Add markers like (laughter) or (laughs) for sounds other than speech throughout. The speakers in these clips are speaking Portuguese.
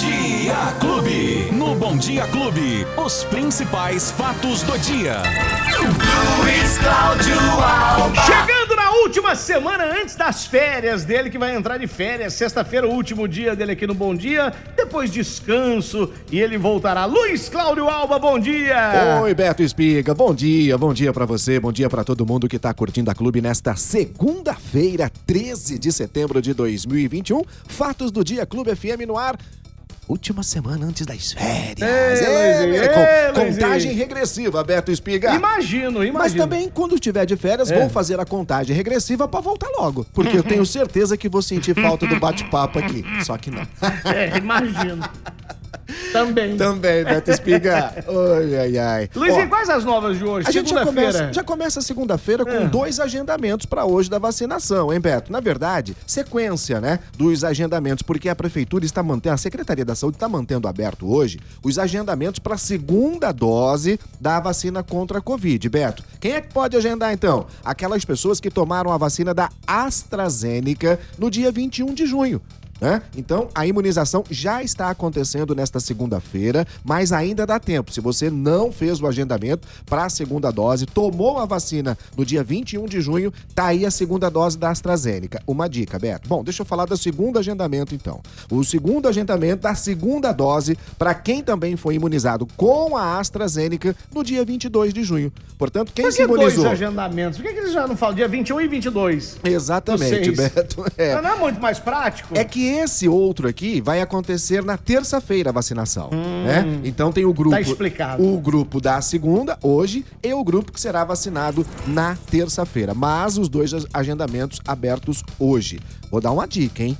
Dia Clube. No Bom Dia Clube, os principais fatos do dia. Luiz Cláudio Alba. Chegando na última semana antes das férias dele, que vai entrar de férias. Sexta-feira, o último dia dele aqui no Bom Dia. Depois descanso e ele voltará. Luiz Cláudio Alba, bom dia! Oi, Beto Espiga. Bom dia, bom dia pra você, bom dia pra todo mundo que tá curtindo a clube nesta segunda-feira, 13 de setembro de 2021. Fatos do dia Clube FM no ar. Última semana antes das férias. Ei, Luizinho, é, com- ei, contagem Luizinho. regressiva, Beto Espiga. Imagino, imagino. Mas também, quando estiver de férias, É. vou fazer a contagem regressiva pra voltar logo. Porque eu tenho certeza que vou sentir falta do bate-papo aqui. Só que não. (laughs) É, imagino. (laughs) Também. Também, Beto Espiga. Oi, ai, ai. Luizinho, Ó, quais as novas de hoje? A gente já começa, já começa a segunda-feira com É. dois agendamentos para hoje da vacinação, hein, Beto? Na verdade, sequência, né, dos agendamentos, porque a prefeitura está mantendo, a Secretaria da Saúde está mantendo aberto hoje os agendamentos para a segunda dose da vacina contra a Covid, Beto. Quem é que pode agendar então? Aquelas pessoas que tomaram a vacina da AstraZeneca no dia 21 de junho. Né? Então, a imunização já está acontecendo nesta segunda-feira, mas ainda dá tempo. Se você não fez o agendamento para a segunda dose, tomou a vacina no dia 21 de junho, tá aí a segunda dose da AstraZeneca. Uma dica, Beto. Bom, deixa eu falar do segundo agendamento então. O segundo agendamento da segunda dose para quem também foi imunizado com a AstraZeneca no dia 22 de junho. Portanto, quem Por se que dois imunizou? agendamentos? Por que, que eles já não falam dia 21 e 22? Exatamente. Beto. É. Não é muito mais prático? É que esse outro aqui vai acontecer na terça-feira a vacinação, né? Então tem o grupo, Tá explicado. o grupo da segunda hoje e o grupo que será vacinado na terça-feira. Mas os dois agendamentos abertos hoje. Vou dar uma dica, hein?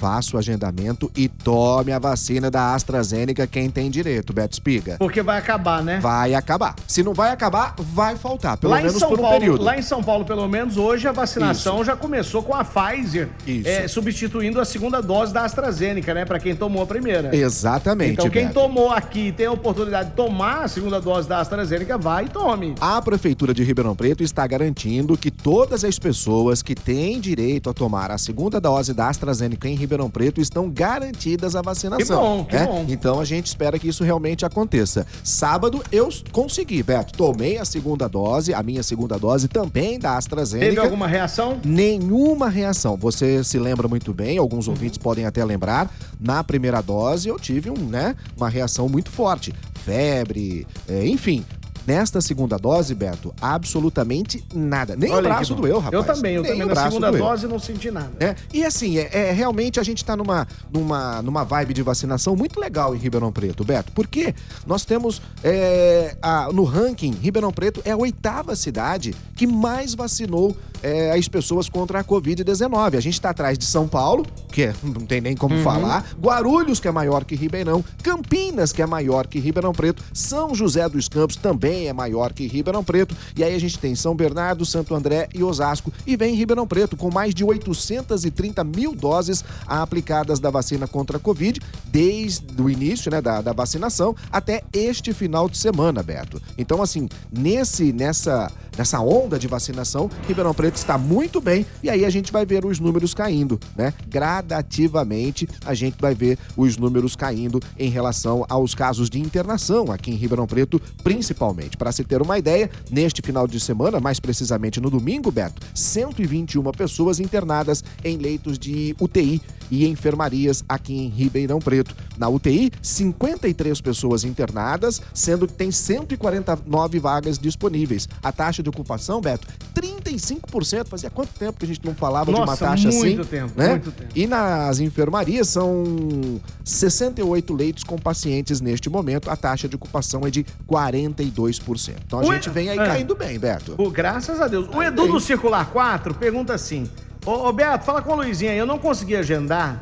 Faça o agendamento e tome a vacina da AstraZeneca quem tem direito, Beto Espiga. Porque vai acabar, né? Vai acabar. Se não vai acabar, vai faltar, pelo lá em menos São por um Paulo, período. Lá em São Paulo, pelo menos, hoje a vacinação já começou com a Pfizer, Isso. é, substituindo a segunda dose da AstraZeneca, né? Pra quem tomou a primeira. Exatamente, Então, quem Beto. tomou aqui e tem a oportunidade de tomar a segunda dose da AstraZeneca, vai e tome. A Prefeitura de Ribeirão Preto está garantindo que todas as pessoas que têm direito a tomar a segunda dose da AstraZeneca em Ribeirão Preto estão garantidas a vacinação. Que bom, que né? bom. Então a gente espera que isso realmente aconteça. Sábado eu consegui, Beto. Tomei a segunda dose, a minha segunda dose também da AstraZeneca. Teve alguma reação? Nenhuma reação. Você se lembra muito bem, alguns Uhum. ouvintes podem até lembrar. Na primeira dose eu tive um, né, uma reação muito forte. Febre, é, enfim. Nesta segunda dose, Beto, absolutamente nada. Nem o Olha aí braço doeu, rapaz. Eu também, eu Nem também o na segunda doeu. dose não senti nada. É, e assim, é, é, realmente a gente tá numa, numa, numa vibe de vacinação muito legal em Ribeirão Preto, Beto. Porque nós temos é, a- no ranking, Ribeirão Preto é a oitava cidade que mais vacinou é, as pessoas contra a Covid-19. A gente tá atrás de São Paulo, que é- (laughs) não tem nem como falar, Guarulhos, que é maior que Ribeirão, Campinas, que é maior que Ribeirão Preto, São José dos Campos também é maior que Ribeirão Preto, e aí a gente tem São Bernardo, Santo André e Osasco, e vem Ribeirão Preto com mais de 830 mil doses aplicadas da vacina contra a Covid, desde o início né, da, da vacinação até este final de semana, Beto. Então, assim, nesse, nessa, nessa onda de vacinação, Ribeirão Preto está muito bem, e aí a gente vai ver os números caindo, né? Gradativamente a gente vai ver os números caindo em relação aos casos de internação aqui em Ribeirão Preto, principalmente. Para se ter uma ideia, neste final de semana, mais precisamente no domingo, Beto, 121 pessoas internadas em leitos de UTI e enfermarias aqui em Ribeirão Preto. Na UTI, 53 pessoas internadas, sendo que tem 149 vagas disponíveis. A taxa de ocupação, Beto, 35%. Fazia quanto tempo que a gente não falava de uma Nossa, taxa assim? muito tempo, né? muito tempo. E nas enfermarias são 68 leitos com pacientes neste momento. A taxa de ocupação é de 42%. Então a gente vem aí é. caindo bem, Beto. Pô, graças a Deus. O Edu do Circular 4 pergunta assim: Ô, ô Beto, fala com a Luizinha aí. Eu não consegui agendar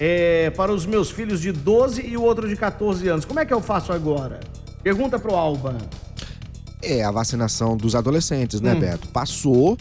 é, para os meus filhos de 12 e o outro de 14 anos. Como é que eu faço agora? Pergunta pro Alba. É a vacinação dos adolescentes, Hum. né, Beto? Passou.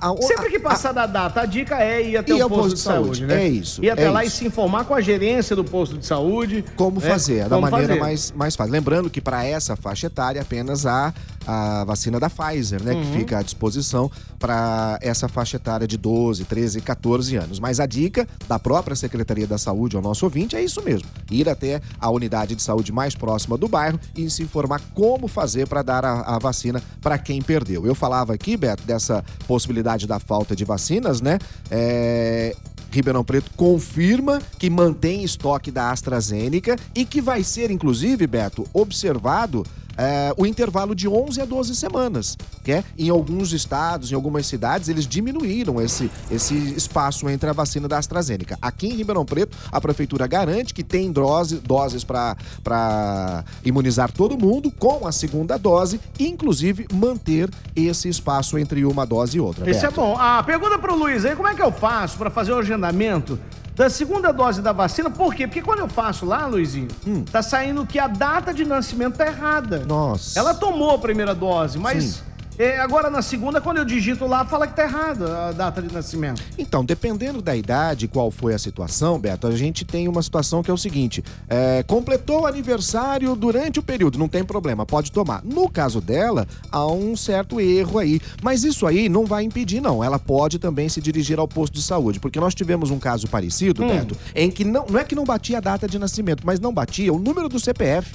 A- a- Sempre que passar da data, a dica é ir até Ir o ao posto, de saúde, né? É isso, Ir até é lá isso. e se informar com a gerência do posto de saúde. Como né? fazer, da Como maneira fazer. mais, mais fácil. Lembrando que para essa faixa etária apenas há a vacina da Pfizer, né? Uhum. Que fica à disposição para essa faixa etária de 12, 13, 14 anos. Mas a dica da própria Secretaria da Saúde ao nosso ouvinte é isso mesmo: ir até a unidade de saúde mais próxima do bairro e se informar como fazer para dar a, a vacina para quem perdeu. Eu falava aqui, Beto, dessa possibilidade da falta de vacinas, né? É, Ribeirão Preto confirma que mantém estoque da AstraZeneca e que vai ser, inclusive, Beto, observado é, o intervalo de 11 a 12 semanas. Que é, em alguns estados, em algumas cidades, eles diminuíram esse, esse espaço entre a vacina da AstraZeneca. Aqui em Ribeirão Preto, a prefeitura garante que tem dose, doses para imunizar todo mundo com a segunda dose, inclusive manter esse espaço entre uma dose e outra. Esse é bom. Ah, pergunta pro Luiz aí, como é que eu faço pra fazer o agendamento da segunda dose da vacina? Por quê? Porque quando eu faço lá, Luizinho, Hum. tá saindo que a data de nascimento tá errada. Nossa. Ela tomou a primeira dose, mas Sim. É, agora na segunda, quando eu digito lá, fala que tá errada a data de nascimento. Então, dependendo da idade, qual foi a situação, Beto, a gente tem uma situação que é o seguinte: é, completou o aniversário durante o período, não tem problema, pode tomar. No caso dela, há um certo erro aí. Mas isso aí não vai impedir, não. Ela pode também se dirigir ao posto de saúde, porque nós tivemos um caso parecido, Beto, em que não, não é que não batia a data de nascimento, mas não batia o número do CPF.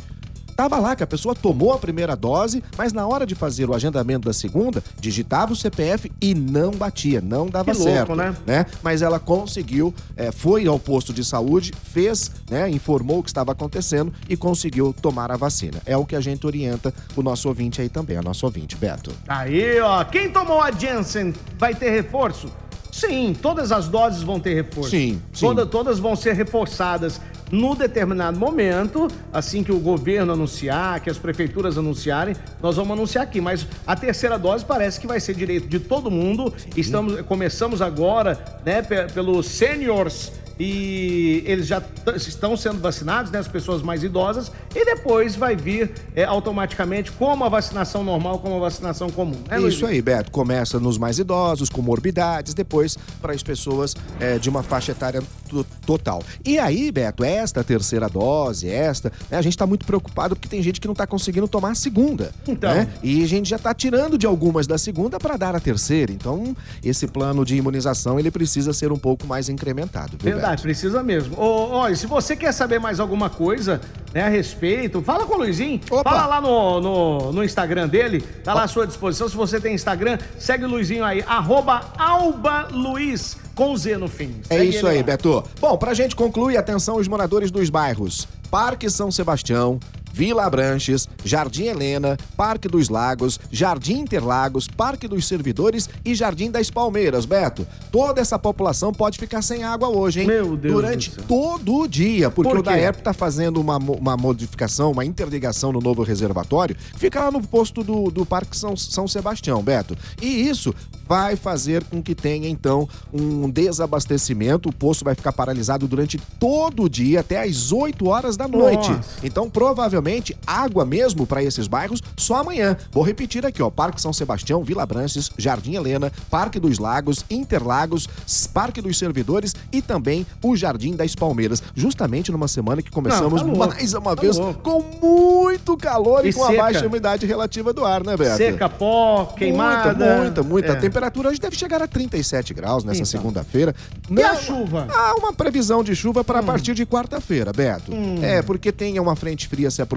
Tava lá que a pessoa tomou a primeira dose, mas na hora de fazer o agendamento da segunda, digitava o CPF e não batia, não dava Que louco, certo, né? Mas ela conseguiu, é, foi ao posto de saúde, fez, né, informou o que estava acontecendo e conseguiu tomar a vacina. É o que a gente orienta o nosso ouvinte aí também, a nosso ouvinte, Beto. Aí, ó, quem tomou a Janssen vai ter reforço? Sim, todas as doses vão ter reforço. Sim, sim. Toda- todas vão ser reforçadas no determinado momento, assim que o governo anunciar, que as prefeituras anunciarem, nós vamos anunciar aqui. Mas a terceira dose parece que vai ser direito de todo mundo. Estamos, começamos agora, né, pe- pelos seniors e eles já estão sendo vacinados, né, as pessoas mais idosas, e depois vai vir é, automaticamente como a vacinação normal, como a vacinação comum. Luiz? Isso aí, Beto. Começa nos mais idosos, com morbidades, depois para as pessoas é, de uma faixa etária to- total. E aí, Beto, esta terceira dose, esta, né, a gente tá muito preocupado porque tem gente que não tá conseguindo tomar a segunda. Então. né? E a gente já tá tirando de algumas da segunda para dar a terceira. Então, esse plano de imunização, ele precisa ser um pouco mais incrementado, viu, Verdade, precisa mesmo. Ô, Olha, se você quer saber mais alguma coisa né, a respeito, fala com o Luizinho. Opa. Fala lá no, no, no Instagram dele, tá lá à sua disposição. Se você tem Instagram, segue o Luizinho aí, arroba Alba Luiz, com Z no fim. É Segue isso ele aí, lá. Beto. Bom, pra gente concluir, atenção os moradores dos bairros Parque São Sebastião, Vila Abranches, Jardim Helena, Parque dos Lagos, Jardim Interlagos, Parque dos Servidores e Jardim das Palmeiras, Beto. Toda essa população pode ficar sem água hoje, hein? Meu Deus Durante do céu. todo o dia, porque Por o quê? DAERP tá fazendo uma, uma modificação, uma interligação no novo reservatório, que fica lá no posto do, do Parque São, São Sebastião, Beto. E isso vai fazer com que tenha, então, um desabastecimento. O poço vai ficar paralisado durante todo o dia, até às 8 horas da noite. Nossa. Então, provavelmente, água mesmo para esses bairros só amanhã. Vou repetir aqui, ó. Parque São Sebastião, Vila Branches, Jardim Helena, Parque dos Lagos, Interlagos, Parque dos Servidores e também o Jardim das Palmeiras. Justamente numa semana que começamos Não, tá louco, mais uma tá vez louco. com muito calor e, E com a baixa umidade relativa do ar, né, Beto? Seca, pó, queimada. Muita, muita, muita. É. A temperatura hoje deve chegar a 37 graus nessa Então. segunda-feira. E a chuva? Hum. Há uma previsão de chuva para a partir de quarta-feira, Beto. É, porque tem uma frente fria se aproximando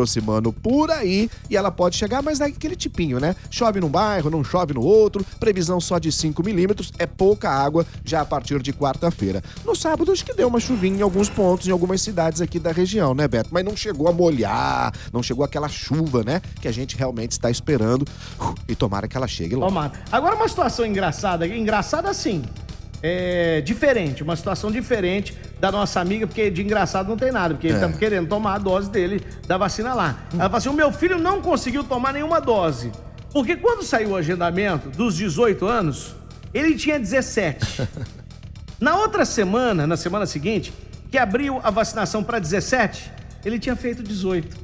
por aí e ela pode chegar, mas é aquele tipinho, né? Chove num bairro, não chove no outro, previsão só de 5 milímetros, é pouca água já a partir de quarta-feira. No sábado, acho que deu uma chuvinha em alguns pontos, em algumas cidades aqui da região, né, Beto? Mas não chegou a molhar, não chegou aquela chuva, né? Que a gente realmente está esperando. Uh, E tomara que ela chegue logo. Tomara. Agora uma situação engraçada, engraçada assim, é diferente, uma situação diferente da nossa amiga, porque de engraçado não tem nada, porque ele É. tá querendo tomar a dose dele da vacina lá. Ela fala assim, o meu filho não conseguiu tomar nenhuma dose, porque quando saiu o agendamento dos 18 anos, ele tinha 17. (laughs) Na outra semana, na semana seguinte, que abriu a vacinação para 17, ele tinha feito 18.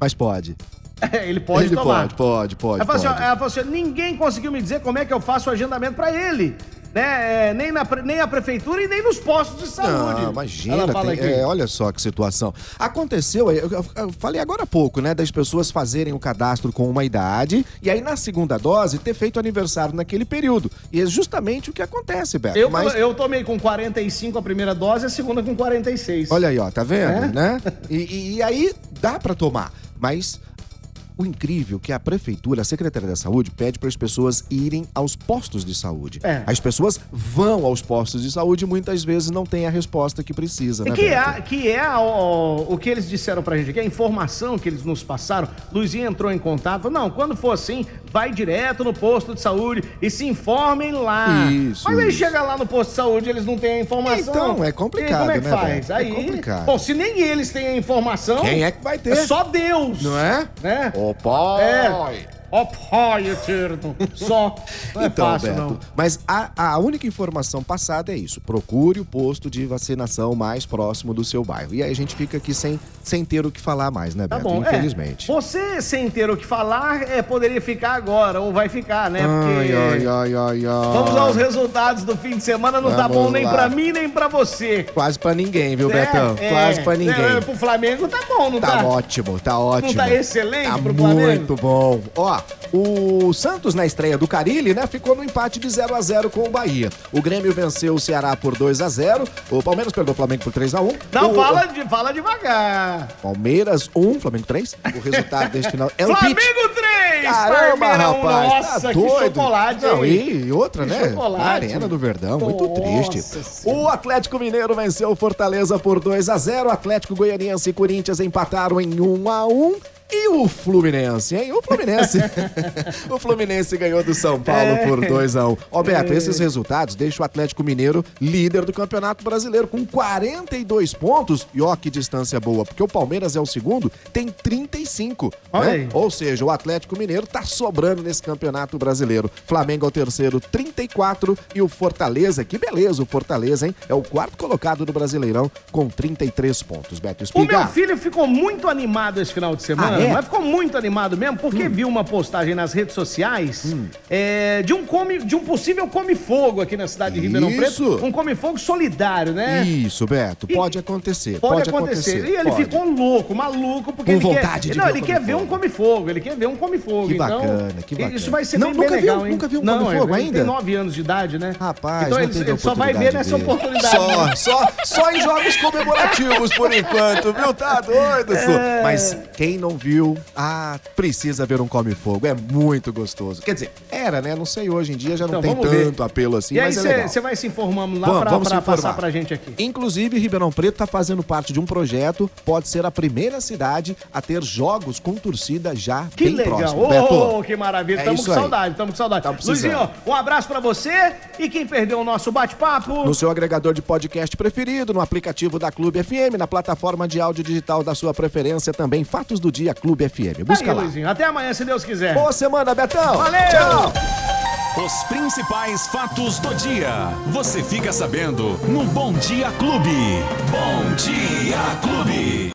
Mas pode. (laughs) É, ele pode Ele tomar. pode, pode, pode. Ela falou, assim, pode. ela falou assim, ninguém conseguiu me dizer como é que eu faço o agendamento pra ele. Né? É, nem, na, nem a prefeitura e nem nos postos de saúde. Não, imagina, tem- é, olha só que situação. Aconteceu, eu, eu- eu falei agora há pouco, né, das pessoas fazerem o cadastro com uma idade e aí na segunda dose ter feito aniversário naquele período. E é justamente o que acontece, Beto. Eu, Mas, eu tomei com 45 a primeira dose e a segunda com 46. olha aí, ó, tá vendo, É? né? E, e- e aí dá pra tomar, mas o incrível é que a prefeitura, a Secretaria da Saúde, pede para as pessoas irem aos postos de saúde. É. As pessoas vão aos postos de saúde e muitas vezes não têm a resposta que precisa, né, que Beto? é, que é o, o que eles disseram pra gente aqui, a informação que eles nos passaram. Luizinho entrou em contato, não, quando for assim, vai direto no posto de saúde e se informem lá. Isso, Mas aí isso. chega lá no posto de saúde eles não têm a informação. Então, é E complicado, como é que né, faz? É Aí, complicado. bom, se nem eles têm a informação... Quem é que vai ter? É só Deus. Não é? Né? Ô, pai! É. Pai eterno. Só. (laughs) Não é então, fácil, Beto, não. mas a, a única informação passada é isso. Procure o posto de vacinação mais próximo do seu bairro. E aí a gente fica aqui sem, sem ter o que falar mais, né, Tá Beto? bom, Infelizmente. É, você, sem ter o que falar, é, poderia ficar agora, ou vai ficar, né? Porque. Ai, ai, ai. Vamos aos resultados do fim de semana, não tá bom nem lá. pra mim, nem pra você. Quase pra ninguém, viu, É, Betão? é. Quase pra ninguém. É, pro Flamengo tá bom, não tá? Tá ótimo, tá ótimo. tá excelente tá pro Flamengo? muito bom. Ó, o Santos na estreia do Carilli, né, ficou no empate de 0 a 0 com o Bahia. O Grêmio venceu o Ceará por 2 a 0 O Palmeiras perdeu o Flamengo por 3 a 1 Não, o, fala, de, fala devagar. Palmeiras 1, Flamengo 3. O resultado deste final é o pitch. Flamengo 3! Caramba, Palmeirão, rapaz, Nossa, tá que doido. chocolate, Não, e outra, Que né? chocolate. Na Arena do Verdão, muito Nossa triste. Senhora. O Atlético Mineiro venceu o Fortaleza por 2 a 0 O Atlético Goianiense e Corinthians empataram em 1 a 1 E o Fluminense, hein? O Fluminense. (laughs) o Fluminense ganhou do São Paulo É. por 2 a 1 Ó, Beto, esses resultados deixam o Atlético Mineiro líder do Campeonato Brasileiro com 42 pontos. E ó, que distância boa, porque o Palmeiras é o segundo, tem 35. Olha né? aí. Ou seja, o Atlético Mineiro tá sobrando nesse Campeonato Brasileiro. Flamengo é o terceiro, 34. E o Fortaleza, que beleza o Fortaleza, hein? É o quarto colocado do Brasileirão com 33 pontos. Beto O meu Espiga. filho ficou muito animado esse final de semana, Ah, é? mas ficou muito animado mesmo, porque viu uma postagem nas redes sociais Hum. é, de, um come, de um possível come-fogo aqui na cidade de Ribeirão Isso. Preto. Um come-fogo solidário, né? Isso, Beto, E- pode acontecer. Pode, acontecer. E ele pode. ficou louco, maluco, porque Com ele vontade quer. de não, ver ele quer ver um come-fogo, ele quer ver um come-fogo. Que então, bacana, que bacana. Isso vai ser Não, bem, nunca bem viu? legal, hein? Nunca viu um come-fogo ele ainda? tem 9 anos de idade, né? Rapaz, então ele, ele só vai ver nessa oportunidade. Só, só, só em jogos comemorativos por enquanto, viu? Tá doido? É. Mas quem não viu, ah, precisa ver um Come Fogo. É muito gostoso. Quer dizer, era, né? Não sei, hoje em dia já não Então, tem vamos ver. tanto apelo assim, E aí mas é legal. você vai se informando lá Vamos, pra, vamos pra informar. passar pra gente aqui. Inclusive, Ribeirão Preto está fazendo parte de um projeto, pode ser a primeira cidade a ter jogos com torcida já Que bem legal. próximo. Beto, que maravilha. é tamo com aí. saudade, tamo com saudade. Tá precisando. Luizinho, um abraço pra você e quem perdeu o nosso bate-papo. No seu agregador de podcast preferido, no aplicativo da Clube FM, na plataforma de áudio digital da sua preferência, também Fatos do Dia Clube FM. Busca Aí, lá. Luizinho. Até amanhã, se Deus quiser. Boa semana, Betão! Valeu! Tchau! Os principais fatos do dia. Você fica sabendo no Bom Dia Clube. Bom Dia Clube.